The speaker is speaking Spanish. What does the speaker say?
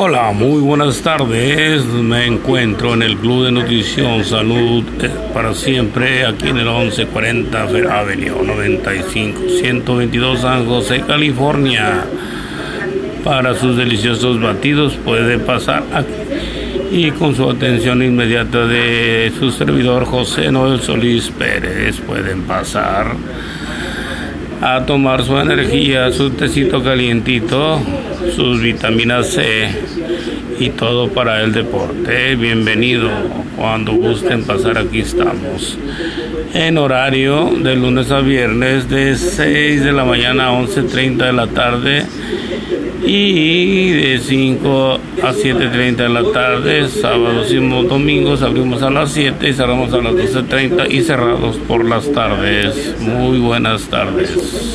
Hola, muy buenas tardes. Me encuentro en el Club de Nutrición Salud eh, para siempre aquí en el 1140 Avenue 95 122 San José, California. Para sus deliciosos batidos puede pasar aquí y con su atención inmediata de su servidor José Noel Solís Pérez pueden pasar a tomar su energía, su tecito calientito, sus vitaminas C y todo para el deporte. Bienvenido. Cuando gusten pasar aquí estamos. En horario de lunes a viernes de 6 de la mañana a 11.30 de la tarde y de 5 a 7.30 de la tarde, sábados y domingos abrimos a las 7 y cerramos a las 12.30 y cerrados por las tardes. Muy buenas tardes.